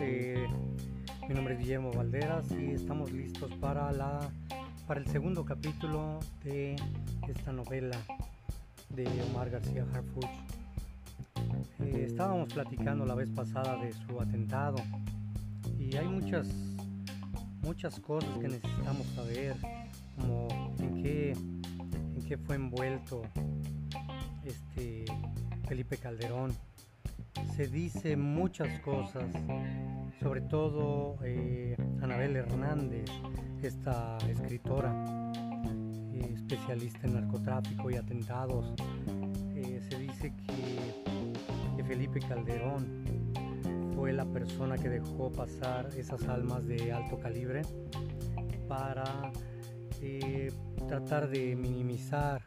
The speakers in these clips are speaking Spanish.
Eh, mi nombre es Guillermo Valderas y estamos listos para, la, para el segundo capítulo de esta novela de Omar García Harfuch. Eh, estábamos platicando la vez pasada de su atentado y hay muchas, muchas cosas que necesitamos saber, como en qué, en qué fue envuelto este Felipe Calderón se dice muchas cosas, sobre todo eh, Anabel Hernández, esta escritora, eh, especialista en narcotráfico y atentados. Eh, se dice que, que Felipe Calderón fue la persona que dejó pasar esas almas de alto calibre para tratar de minimizar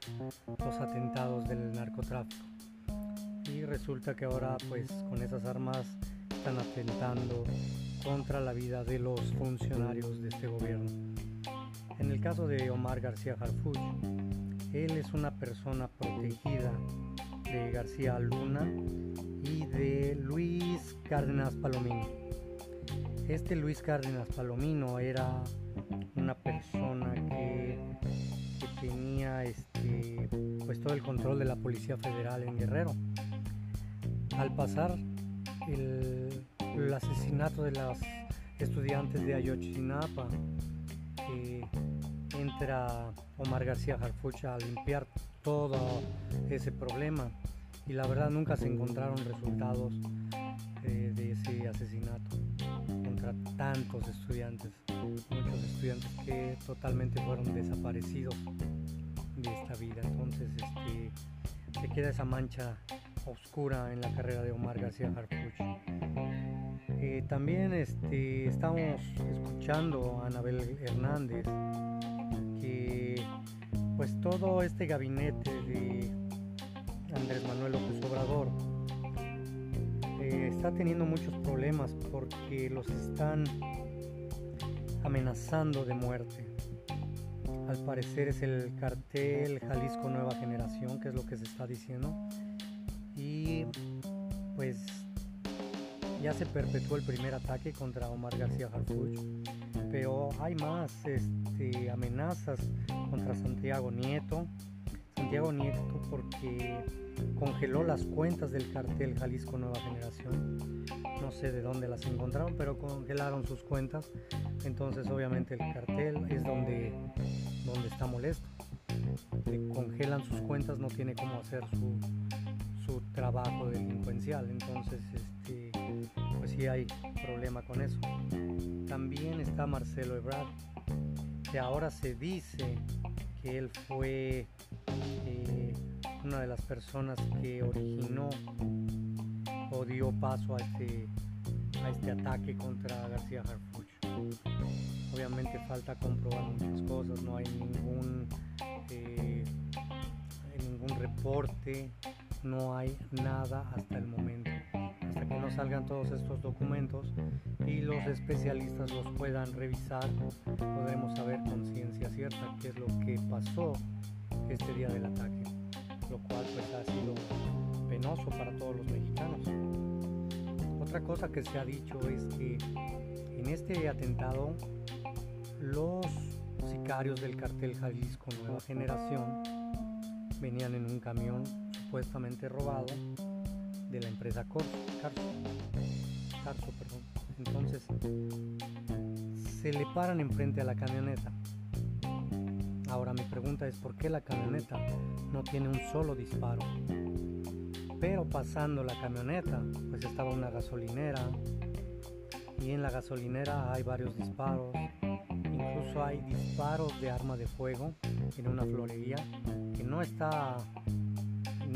los atentados del narcotráfico resulta que ahora pues con esas armas están atentando contra la vida de los funcionarios de este gobierno. En el caso de Omar García Harfuch, él es una persona protegida de García Luna y de Luis Cárdenas Palomino. Este Luis Cárdenas Palomino era una persona que, que tenía este, pues todo el control de la Policía Federal en Guerrero al pasar el, asesinato de las estudiantes de Ayotzinapa, entra Omar García Harfucha a limpiar todo ese problema y la verdad nunca se encontraron resultados eh, de ese asesinato contra tantos estudiantes, muchos estudiantes que totalmente fueron desaparecidos de esta vida. Entonces este, se queda esa mancha oscura en la carrera de Omar García Harfuch. Eh, también este, estamos escuchando a Anabel Hernández que pues todo este gabinete de Andrés Manuel López Obrador eh, está teniendo muchos problemas porque los están amenazando de muerte. Al parecer es el cartel Jalisco Nueva Generación, que es lo que se está diciendo y pues ya se perpetuó el primer ataque contra Omar García Harfuch, pero hay más este, amenazas contra Santiago Nieto. Santiago Nieto porque congeló las cuentas del cartel Jalisco Nueva Generación. No sé de dónde las encontraron, pero congelaron sus cuentas. Entonces obviamente el cartel es donde, donde está molesto. congelan sus cuentas, no tiene cómo hacer su, trabajo delincuencial. Entonces, este, pues sí hay problema con eso. También está Marcelo Ebrard, que ahora se dice que él fue eh, una de las personas que originó o dio paso a este, a este ataque contra García Harfuch. Obviamente falta comprobar muchas cosas, no hay ningún, eh, ningún reporte no hay nada hasta el momento. Hasta que no salgan todos estos documentos y los especialistas los puedan revisar, podremos saber con ciencia cierta qué es lo que pasó este día del ataque, lo cual pues ha sido penoso para todos los mexicanos. Otra cosa que se ha dicho es que en este atentado los sicarios del cartel Jalisco Nueva Generación venían en un camión supuestamente robado de la empresa Corso, Carso, perdón. Entonces se le paran enfrente a la camioneta. Ahora mi pregunta es por qué la camioneta no tiene un solo disparo. Pero pasando la camioneta, pues estaba una gasolinera y en la gasolinera hay varios disparos. Incluso hay disparos de arma de fuego en una florería que no está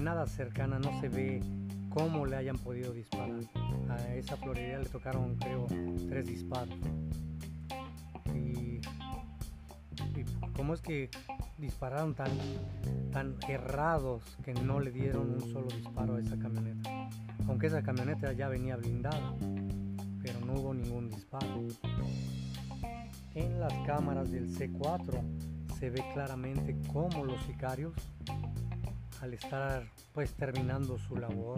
nada cercana, no se ve cómo le hayan podido disparar. A esa florería le tocaron, creo, tres disparos. Y, cómo es que dispararon tan, tan errados que no le dieron un solo disparo a esa camioneta. Aunque esa camioneta ya venía blindada, pero no hubo ningún disparo. En las cámaras del C4 se ve claramente cómo los sicarios al estar pues terminando su labor,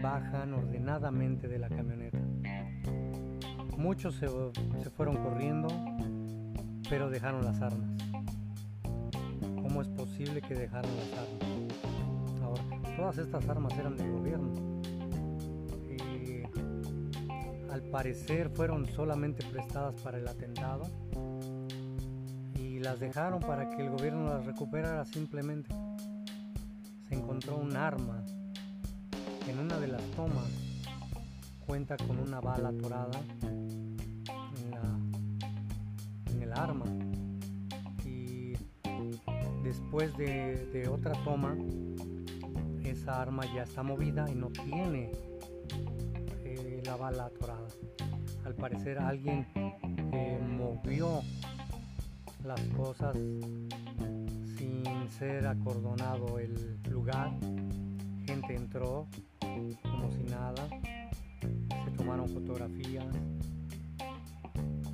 bajan ordenadamente de la camioneta. Muchos se, se fueron corriendo, pero dejaron las armas. ¿Cómo es posible que dejaron las armas? Ahora, todas estas armas eran del gobierno. Y al parecer fueron solamente prestadas para el atentado y las dejaron para que el gobierno las recuperara simplemente. Se encontró un arma en una de las tomas. Cuenta con una bala atorada en, el arma. Y después de, otra toma esa arma ya está movida y no tiene eh, la bala atorada. Al parecer alguien eh, movió las cosas ser acordonado el lugar gente entró como si nada, se tomaron fotografías,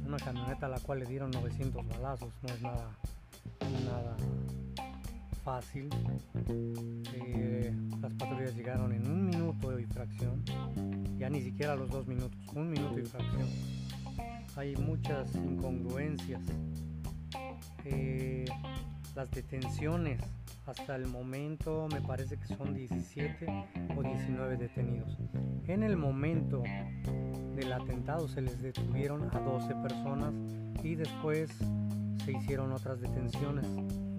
una camioneta a la cual le dieron 900 balazos, no es nada, nada fácil. Eh, las patrullas llegaron en un minuto y fracción, ya ni siquiera los dos minutos, un minuto y fracción. Hay muchas incongruencias. Eh, las detenciones hasta el momento me parece que son 17 o 19 detenidos. En el momento del atentado se les detuvieron a 12 personas y después se hicieron otras detenciones,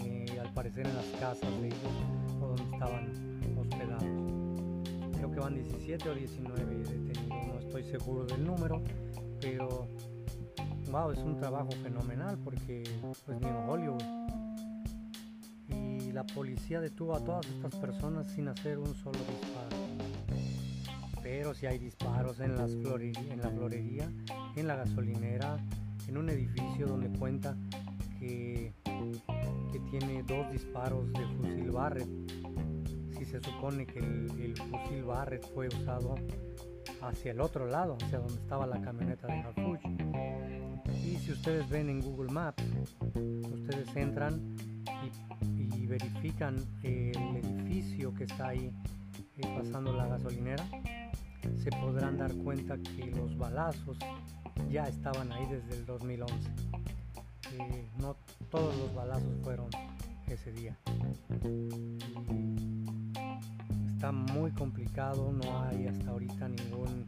eh, al parecer en las casas de ellos o donde estaban hospedados. Creo que van 17 o 19 detenidos, no estoy seguro del número, pero wow, es un trabajo fenomenal porque pues ni en Hollywood la policía detuvo a todas estas personas sin hacer un solo disparo. Pero si hay disparos en, las en la florería, en la gasolinera, en un edificio donde cuenta que, que tiene dos disparos de fusil Barrett. Si se supone que el, fusil Barrett fue usado hacia el otro lado, hacia donde estaba la camioneta de Harfuch. Y si ustedes ven en Google Maps, ustedes entran verifican el edificio que está ahí eh, pasando la gasolinera, se podrán dar cuenta que los balazos ya estaban ahí desde el 2011. Eh, no todos los balazos fueron ese día. está muy complicado, no hay hasta ahorita ningún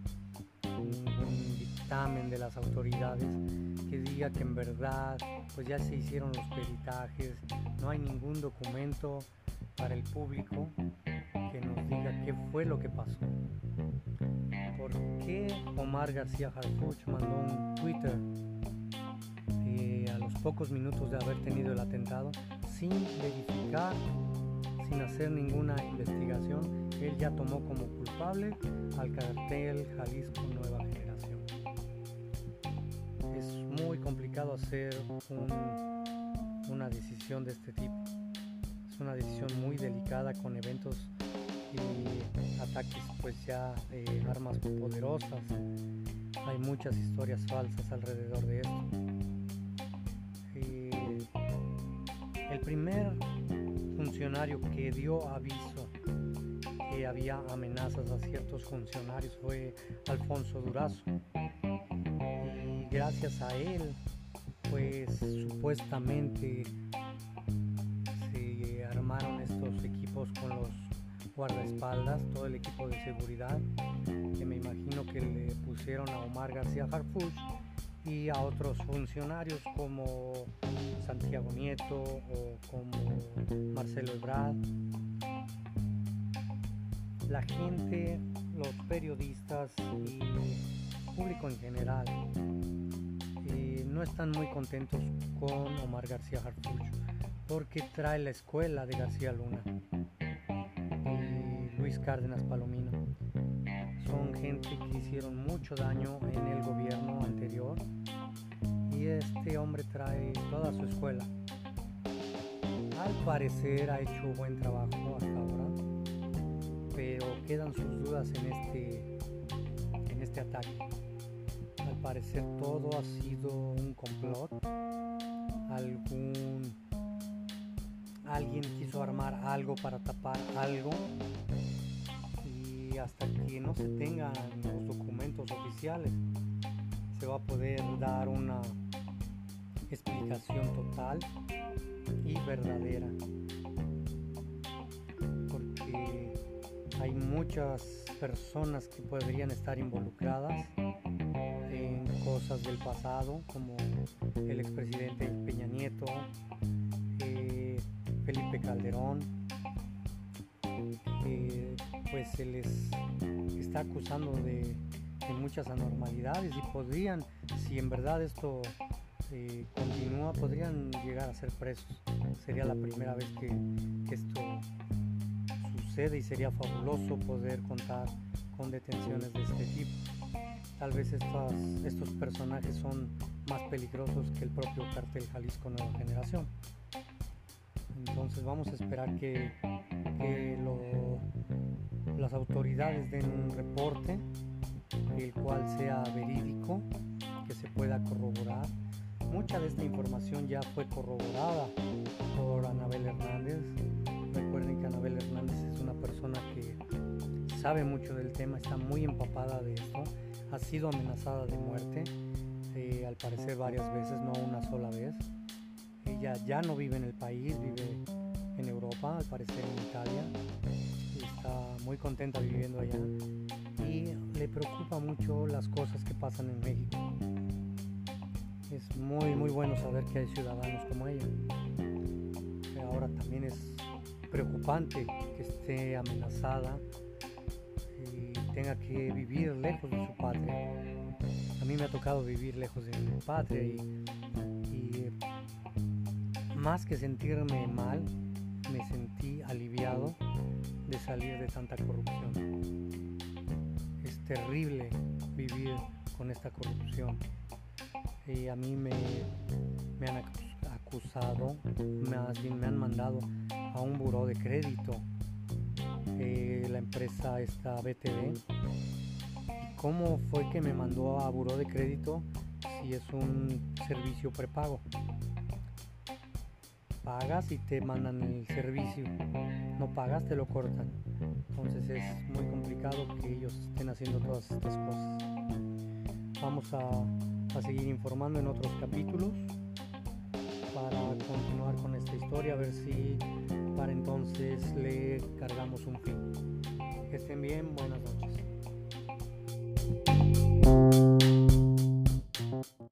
dictamen de las autoridades que diga que en verdad pues ya se hicieron los peritajes, no hay ningún documento para el público que nos diga qué fue lo que pasó. ¿Por qué Omar García Harfuch mandó un Twitter eh, a los pocos minutos de haber tenido el atentado sin verificar, sin hacer ninguna investigación? Él ya tomó como culpable al cartel Jalisco Nueva Generación. Hacer un una decisión de este tipo. Es una decisión muy delicada con eventos y ataques pues ya de armas poderosas. Hay muchas historias falsas alrededor de esto. el primer funcionario que dio aviso que había amenazas a ciertos funcionarios fue Alfonso Durazo. Y gracias a él pues supuestamente se armaron estos equipos con los guardaespaldas, todo el equipo de seguridad, que me imagino que le pusieron a Omar García Harfuch y a otros funcionarios como Santiago Nieto o como Marcelo Ebrard. La gente, los periodistas y público en general no están muy contentos con Omar García Harfuch porque trae la escuela de García Luna y Luis Cárdenas Palomino. Son gente que hicieron mucho daño en el gobierno anterior y este hombre trae toda su escuela. Al parecer ha hecho buen trabajo hasta ahora, pero quedan sus dudas en este, en este ataque parecer todo ha sido un complot. Algún alguien quiso armar algo para tapar algo y hasta que no se tengan los documentos oficiales se va a poder dar una explicación total y verdadera. Porque hay muchas personas que podrían estar involucradas cosas del pasado, como el expresidente Peña Nieto, eh, Felipe Calderón, pues se les está acusando de, muchas anormalidades y podrían, si en verdad esto eh, continúa, podrían llegar a ser presos. Sería la primera vez que, esto sucede y sería fabuloso poder contar con detenciones de este tipo. Tal vez estos personajes son más peligrosos que el propio cartel Jalisco Nueva Generación. Entonces vamos a esperar que, las autoridades den un reporte, el cual sea verídico, que se pueda corroborar. Mucha de esta información ya fue corroborada por Anabel Hernández. Recuerden que Anabel Hernández es una persona que sabe mucho del tema, está muy empapada de esto, ha sido amenazada de muerte, eh, al parecer varias veces, no una sola vez. Ella ya no vive en el país, vive en Europa, al parecer en Italia. Está muy contenta viviendo allá y le preocupa mucho las cosas que pasan en México. Es muy muy bueno saber que hay ciudadanos como ella. Ahora también es preocupante que esté amenazada y tenga que vivir lejos de su patria. A mí me ha tocado vivir lejos de mi patria y más que sentirme mal, me sentí aliviado de salir de tanta corrupción. Es terrible vivir con esta corrupción. Y a mí me, han acusado, bien me han mandado a un buró de crédito. La empresa esta BTV. ¿Cómo fue que me mandó a buró de crédito si es un servicio prepago? pagas y te mandan el servicio. No pagas, te lo cortan. Entonces es muy complicado que ellos estén haciendo todas estas cosas. Vamos a, a seguir informando en otros capítulos para continuar con esta historia, a ver si para entonces le cargamos un fin. Que estén bien, buenas noches.